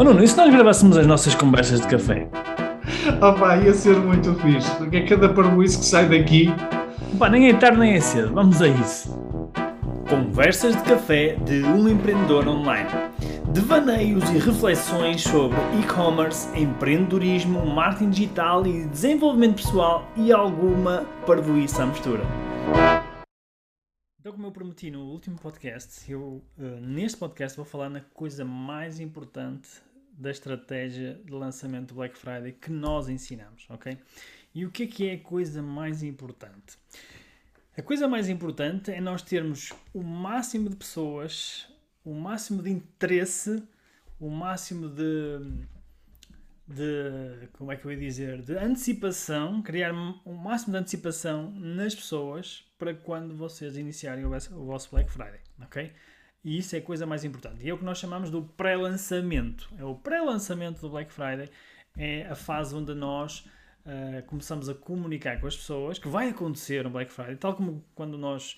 Oh Nuno, e se nós gravássemos as nossas conversas de café? Opa, ia ser muito fixe, porque é cada parboice que sai daqui. Pá, nem é tarde nem é cedo, vamos a isso. Conversas de café de um empreendedor online. Devaneios e reflexões sobre e-commerce, empreendedorismo, marketing digital e desenvolvimento pessoal e alguma parvoíça à mistura. Então, como eu prometi no último podcast, eu uh, neste podcast vou falar na coisa mais importante da estratégia de lançamento do Black Friday que nós ensinamos, ok? E o que é que é a coisa mais importante? A coisa mais importante é nós termos o máximo de pessoas, o máximo de interesse, o máximo de, de como é que eu ia dizer, de antecipação, criar o máximo de antecipação nas pessoas para quando vocês iniciarem o vosso Black Friday, ok? E isso é coisa mais importante. E é o que nós chamamos do pré-lançamento. É o pré-lançamento do Black Friday, é a fase onde nós uh, começamos a comunicar com as pessoas que vai acontecer no Black Friday, tal como quando nós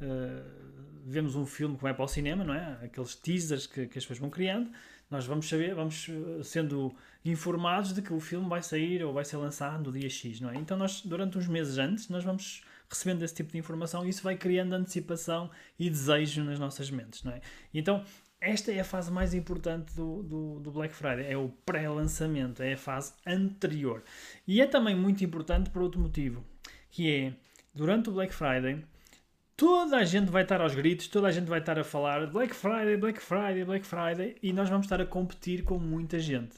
uh, vemos um filme que vai para o cinema, não é? Aqueles teasers que, que as pessoas vão criando, nós vamos saber, vamos eh, sendo informados de que o filme vai sair ou vai ser lançado no dia X, não é? Então nós, durante uns meses antes, nós vamos recebendo esse tipo de informação e isso vai criando antecipação e desejo nas nossas mentes, não é? Então, esta é a fase mais importante do, do, do Black Friday, é o pré-lançamento, é a fase anterior. E é também muito importante por outro motivo, que é, durante o Black Friday, toda a gente vai estar aos gritos, toda a gente vai estar a falar Black Friday, Black Friday, Black Friday, e nós vamos estar a competir com muita gente.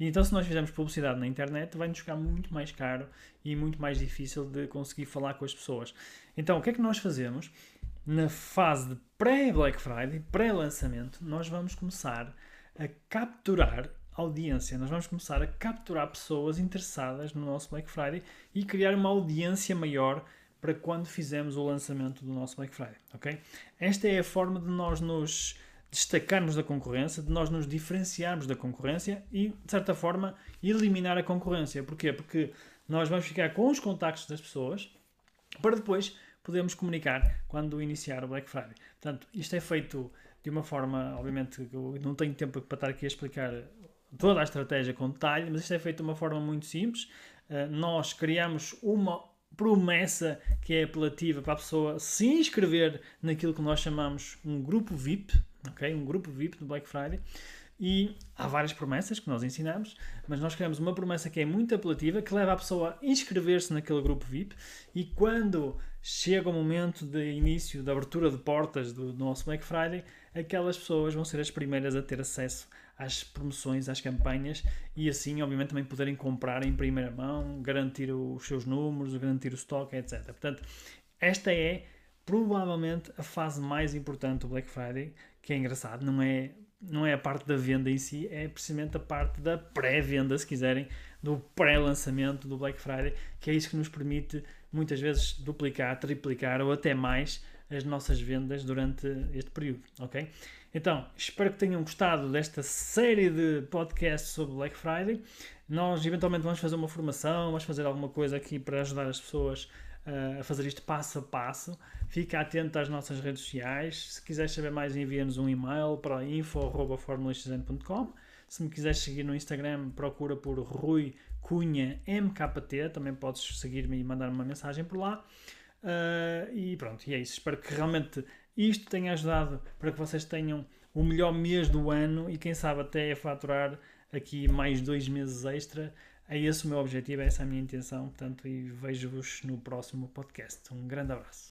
E então, se nós fizermos publicidade na internet, vai-nos ficar muito mais caro e muito mais difícil de conseguir falar com as pessoas. Então, o que é que nós fazemos? Na fase de pré-Black Friday, pré-lançamento, nós vamos começar a capturar audiência. Nós vamos começar a capturar pessoas interessadas no nosso Black Friday e criar uma audiência maior para quando fizermos o lançamento do nosso Black Friday, ok? Esta é a forma de nós nos destacarmos da concorrência, de nós nos diferenciarmos da concorrência e, de certa forma, eliminar a concorrência. Porquê? Porque nós vamos ficar com os contactos das pessoas para depois podermos comunicar quando iniciar o Black Friday. Portanto, isto é feito de uma forma, obviamente, eu não tenho tempo para estar aqui a explicar toda a estratégia com detalhe, mas isto é feito de uma forma muito simples. Uh, nós criamos uma promessa que é apelativa para a pessoa se inscrever naquilo que nós chamamos um grupo VIP, ok? Um grupo VIP do Black Friday. E há várias promessas que nós ensinamos, mas nós criamos uma promessa que é muito apelativa, que leva a pessoa a inscrever-se naquele grupo VIP e quando chega o momento de início da abertura de portas do, do nosso Black Friday, aquelas pessoas vão ser as primeiras a ter acesso às promoções, às campanhas e assim, obviamente, também poderem comprar em primeira mão, garantir os seus números, garantir o estoque, etc. Portanto, esta é provavelmente a fase mais importante do Black Friday, que é engraçado, não é, não é a parte da venda em si, é precisamente a parte da pré-venda, se quiserem, do pré-lançamento do Black Friday, que é isso que nos permite muitas vezes duplicar, triplicar ou até mais as nossas vendas durante este período, ok? Então, espero que tenham gostado desta série de podcasts sobre Black Friday. Nós eventualmente vamos fazer uma formação, vamos fazer alguma coisa aqui para ajudar as pessoas a fazer isto passo a passo. Fica atento às nossas redes sociais. Se quiseres saber mais, envia-nos um e-mail para info.formulaxn.com. Se me quiseres seguir no Instagram, procura por Rui Cunha MKT. Também podes seguir-me e mandar-me uma mensagem por lá. Uh, e pronto, e é isso. Espero que realmente isto tenha ajudado para que vocês tenham o melhor mês do ano e quem sabe até faturar aqui mais dois meses extra é esse o meu objetivo, é essa a minha intenção, portanto, e vejo-vos no próximo podcast. Um grande abraço.